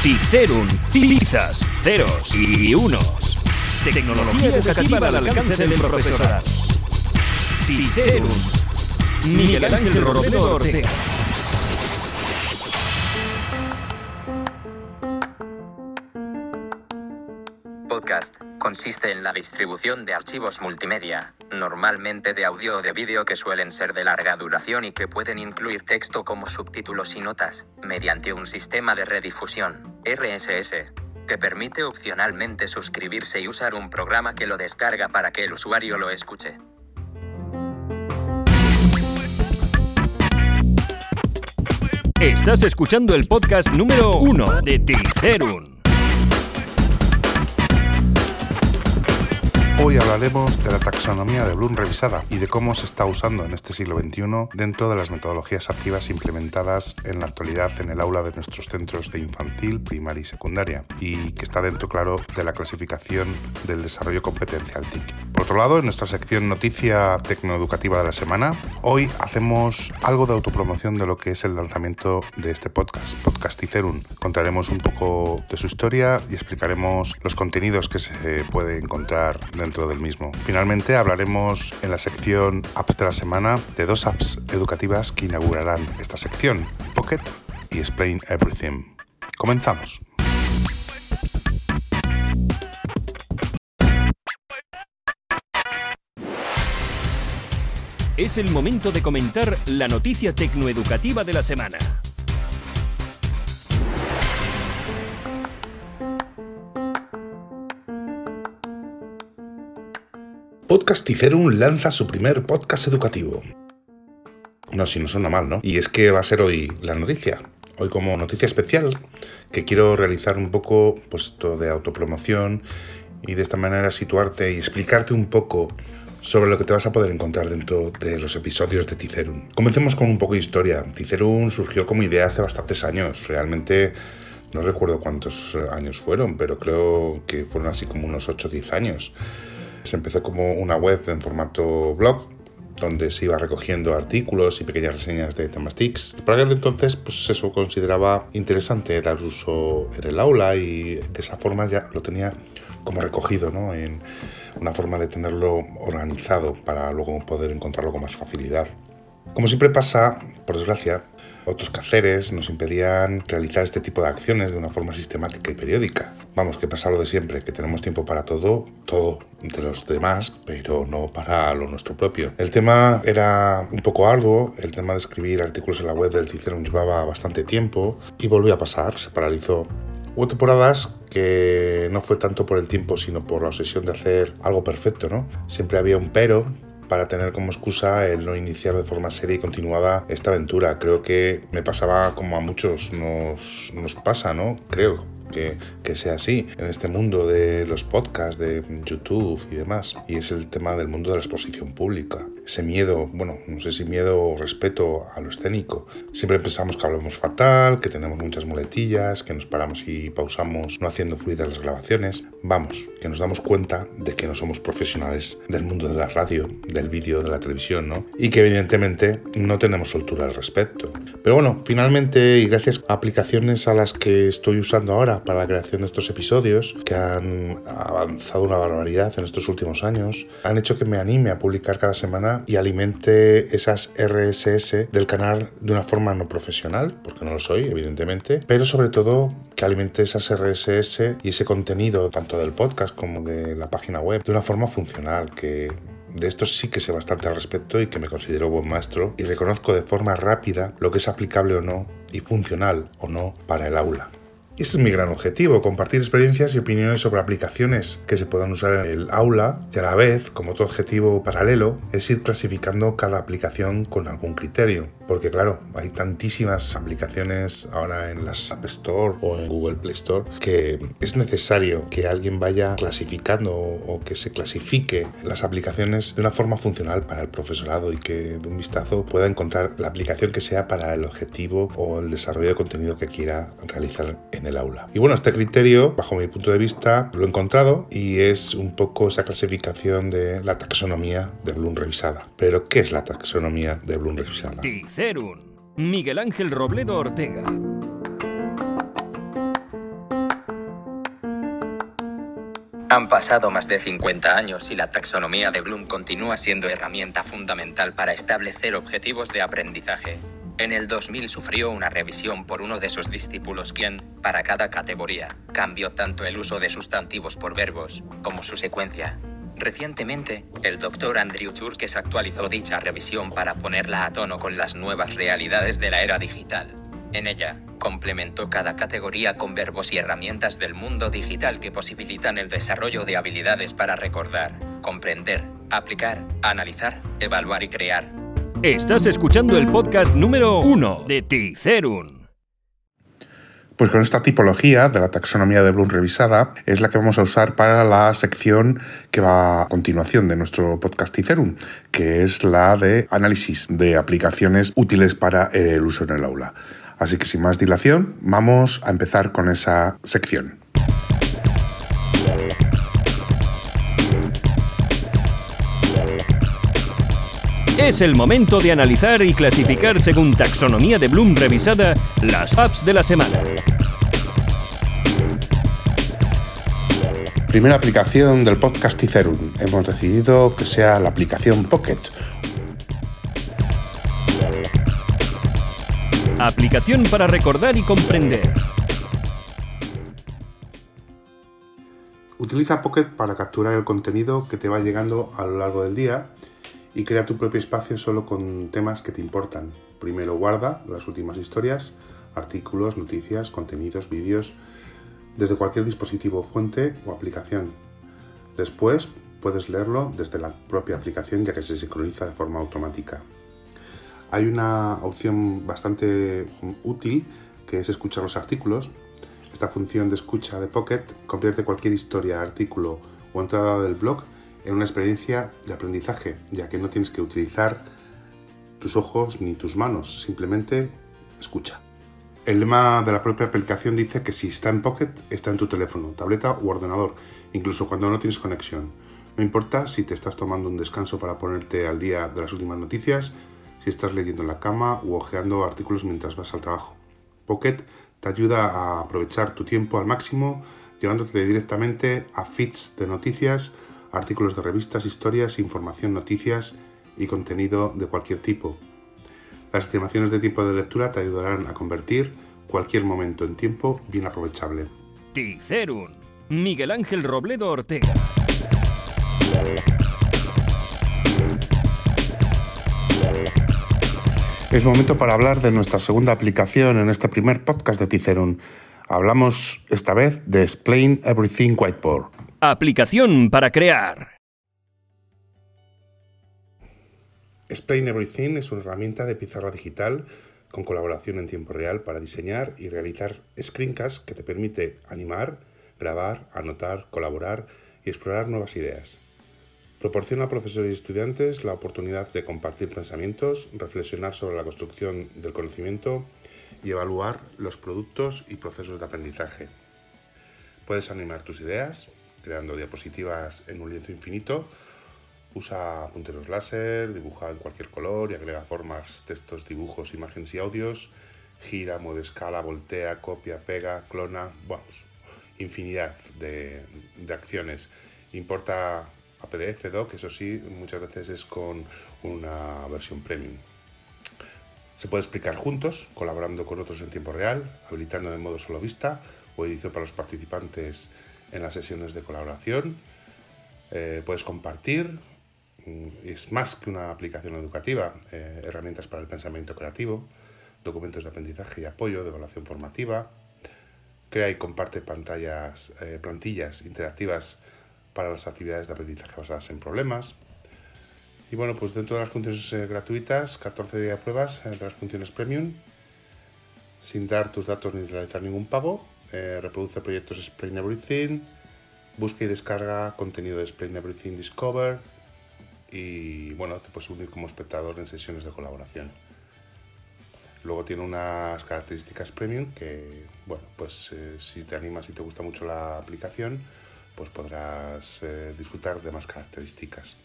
Cicerum, pizzas, ceros y unos. Tecnología educativa al alcance del profesorado. Cicerum. Miguel Ángel Robledo Ortega. Podcast consiste en la distribución de archivos multimedia, normalmente de audio o de vídeo que suelen ser de larga duración y que pueden incluir texto como subtítulos y notas, mediante un sistema de redifusión, RSS, que permite opcionalmente suscribirse y usar un programa que lo descarga para que el usuario lo escuche. Estás escuchando el podcast número uno de Ticerum. Hoy hablaremos de la taxonomía de Bloom revisada y de cómo se está usando en este siglo XXI dentro de las metodologías activas implementadas en la actualidad en el aula de nuestros centros de infantil, primaria y secundaria, y que está dentro, claro, de la clasificación del desarrollo competencial TIC. Por otro lado, en nuestra sección Noticia Tecnoeducativa de la Semana, hoy hacemos algo de autopromoción de lo que es el lanzamiento de este podcast, Podcasticerum. Contaremos un poco de su historia y explicaremos los contenidos que se puede encontrar dentro del mismo. Finalmente hablaremos en la sección Apps de la Semana de dos apps educativas que inaugurarán esta sección, Pocket y Explain Everything. Comenzamos. Es el momento de comentar la noticia tecnoeducativa de la semana. Podcasticerum lanza su primer podcast educativo. No, si no suena mal, ¿no? Y es que va a ser hoy la noticia. Hoy como noticia especial, que quiero realizar un poco pues, esto de autopromoción y de esta manera situarte y explicarte un poco sobre lo que te vas a poder encontrar dentro de los episodios de Ticerum. Comencemos con un poco de historia. Ticerum surgió como idea hace bastantes años. Realmente no recuerdo cuántos años fueron, pero creo que fueron así como unos 8 o 10 años. Se empezó como una web en formato blog, donde se iba recogiendo artículos y pequeñas reseñas de temas TICs. Por aquel entonces, pues eso consideraba interesante dar uso en el aula y de esa forma ya lo tenía como recogido, ¿no? En una forma de tenerlo organizado para luego poder encontrarlo con más facilidad. Como siempre pasa, por desgracia, otros quehaceres nos impedían realizar este tipo de acciones de una forma sistemática y periódica. Vamos, que pasa lo de siempre, que tenemos tiempo para todo, todo de los demás, pero no para lo nuestro propio. El tema era un poco arduo, el tema de escribir artículos en la web del Cicerón llevaba bastante tiempo y volvió a pasar, se paralizó. Hubo temporadas que no fue tanto por el tiempo, sino por la obsesión de hacer algo perfecto, ¿no? Siempre había un pero, para tener como excusa el no iniciar de forma seria y continuada esta aventura. Creo que me pasaba como a muchos nos, nos pasa, ¿no? Creo que, que, sea así en este mundo de los podcasts, de YouTube y demás. Y es el tema del mundo de la exposición pública. Ese miedo, bueno, no sé si miedo o respeto a lo escénico. Siempre pensamos que hablamos fatal, que tenemos muchas muletillas, que nos paramos y pausamos no haciendo fluidas las grabaciones. Vamos, que nos damos cuenta de que no somos profesionales del mundo de la radio, del vídeo, de la televisión, ¿no? Y que evidentemente no tenemos soltura al respecto. Pero bueno, finalmente, y gracias a aplicaciones a las que estoy usando ahora para la creación de estos episodios, que han avanzado una barbaridad en estos últimos años, han hecho que me anime a publicar cada semana y alimente esas RSS del canal de una forma no profesional, porque no lo soy, evidentemente, pero sobre todo que alimente esas RSS y ese contenido, tanto del podcast como de la página web, de una forma funcional, que de esto sí que sé bastante al respecto y que me considero buen maestro y reconozco de forma rápida lo que es aplicable o no y funcional o no para el aula. Ese es mi gran objetivo, compartir experiencias y opiniones sobre aplicaciones que se puedan usar en el aula y a la vez, como otro objetivo paralelo, es ir clasificando cada aplicación con algún criterio. Porque claro, hay tantísimas aplicaciones ahora en las App Store o en Google Play Store que es necesario que alguien vaya clasificando o que se clasifique las aplicaciones de una forma funcional para el profesorado y que de un vistazo pueda encontrar la aplicación que sea para el objetivo o el desarrollo de contenido que quiera realizar en el aula. Y bueno, este criterio, bajo mi punto de vista, lo he encontrado y es un poco esa clasificación de la taxonomía de Bloom revisada. Pero, ¿qué es la taxonomía de Bloom revisada? Ticerum, Miguel Ángel Robledo Ortega. Han pasado más de 50 años y la taxonomía de Bloom continúa siendo herramienta fundamental para establecer objetivos de aprendizaje. En el 2000 sufrió una revisión por uno de sus discípulos quien, para cada categoría, cambió tanto el uso de sustantivos por verbos como su secuencia. Recientemente, el doctor Andrew Churches actualizó dicha revisión para ponerla a tono con las nuevas realidades de la era digital. En ella, complementó cada categoría con verbos y herramientas del mundo digital que posibilitan el desarrollo de habilidades para recordar, comprender, aplicar, analizar, evaluar y crear. Estás escuchando el podcast número 1 de Ticerun. Pues con esta tipología de la taxonomía de Bloom revisada es la que vamos a usar para la sección que va a continuación de nuestro podcast Ticerum, que es la de análisis de aplicaciones útiles para el uso en el aula. Así que sin más dilación, vamos a empezar con esa sección. Es el momento de analizar y clasificar según taxonomía de Bloom revisada las apps de la semana. Primera aplicación del podcast Ticerum. Hemos decidido que sea la aplicación Pocket. Aplicación para recordar y comprender. Utiliza Pocket para capturar el contenido que te va llegando a lo largo del día y crea tu propio espacio solo con temas que te importan. Primero guarda las últimas historias, artículos, noticias, contenidos, vídeos, desde cualquier dispositivo fuente o aplicación. Después puedes leerlo desde la propia aplicación ya que se sincroniza de forma automática. Hay una opción bastante útil que es escuchar los artículos. Esta función de escucha de Pocket convierte cualquier historia, artículo o entrada del blog en una experiencia de aprendizaje, ya que no tienes que utilizar tus ojos ni tus manos, simplemente escucha. El lema de la propia aplicación dice que si está en Pocket, está en tu teléfono, tableta u ordenador, incluso cuando no tienes conexión. No importa si te estás tomando un descanso para ponerte al día de las últimas noticias, si estás leyendo en la cama u hojeando artículos mientras vas al trabajo. Pocket te ayuda a aprovechar tu tiempo al máximo, llevándote directamente a feeds de noticias, artículos de revistas, historias, información, noticias y contenido de cualquier tipo. Las estimaciones de tiempo de lectura te ayudarán a convertir cualquier momento en tiempo bien aprovechable. Ticerun. Miguel Ángel Robledo Ortega. Es momento para hablar de nuestra segunda aplicación en este primer podcast de Ticerun. Hablamos esta vez de Explain Everything Whiteboard. Aplicación para crear. Explain Everything es una herramienta de pizarra digital con colaboración en tiempo real para diseñar y realizar screencasts que te permite animar, grabar, anotar, colaborar y explorar nuevas ideas. Proporciona a profesores y estudiantes la oportunidad de compartir pensamientos, reflexionar sobre la construcción del conocimiento y evaluar los productos y procesos de aprendizaje. Puedes animar tus ideas, creando diapositivas en un lienzo infinito. Usa punteros láser, dibuja en cualquier color y agrega formas, textos, dibujos, imágenes y audios. Gira, mueve escala, voltea, copia, pega, clona, vamos, infinidad de, de acciones. Importa a PDF, Doc, eso sí, muchas veces es con una versión premium. Se puede explicar juntos, colaborando con otros en tiempo real, habilitando de modo solo vista o edición para los participantes en las sesiones de colaboración. Eh, puedes compartir, mm, es más que una aplicación educativa, eh, herramientas para el pensamiento creativo, documentos de aprendizaje y apoyo, de evaluación formativa. Crea y comparte pantallas, eh, plantillas interactivas para las actividades de aprendizaje basadas en problemas. Y bueno, pues dentro de las funciones gratuitas, 14 días de pruebas de las funciones premium, sin dar tus datos ni realizar ningún pago eh, reproduce proyectos Explain Everything, busca y descarga contenido de Explain Everything Discover y bueno, te puedes unir como espectador en sesiones de colaboración. Luego tiene unas características premium que, bueno, pues eh, si te animas y te gusta mucho la aplicación, pues podrás eh, disfrutar de más características.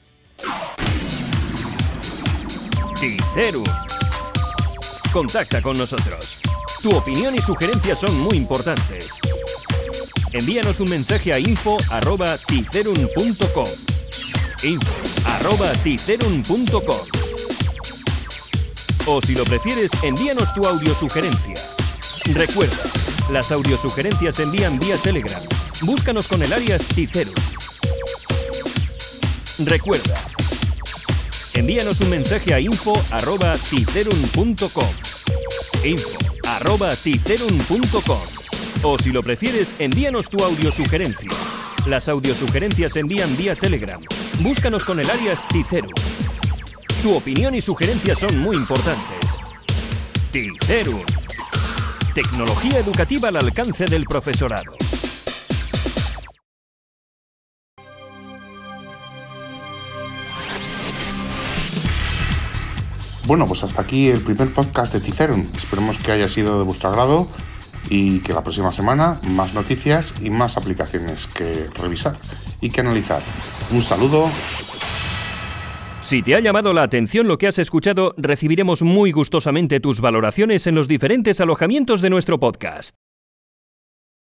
Ticeru. Contacta con nosotros. Tu opinión y sugerencias son muy importantes. envíanos un mensaje a info.ticerum.com. info.ticerum.com. O si lo prefieres, envíanos tu audiosugerencia. Recuerda, las audiosugerencias se envían vía Telegram. Búscanos con el alias Ticerum. Recuerda, envíanos un mensaje a info.ticerum.com. info.ticerum.com. O si lo prefieres, envíanos tu audiosugerencia. Las audiosugerencias se envían vía Telegram. Búscanos con el alias Ticerum. Tu opinión y sugerencias son muy importantes. Ticerum. Tecnología educativa al alcance del profesorado. Bueno, pues hasta aquí el primer podcast de Ticerum. Esperemos que haya sido de vuestro agrado y que la próxima semana más noticias y más aplicaciones que revisar y que analizar. Un saludo. Si te ha llamado la atención lo que has escuchado, recibiremos muy gustosamente tus valoraciones en los diferentes alojamientos de nuestro podcast.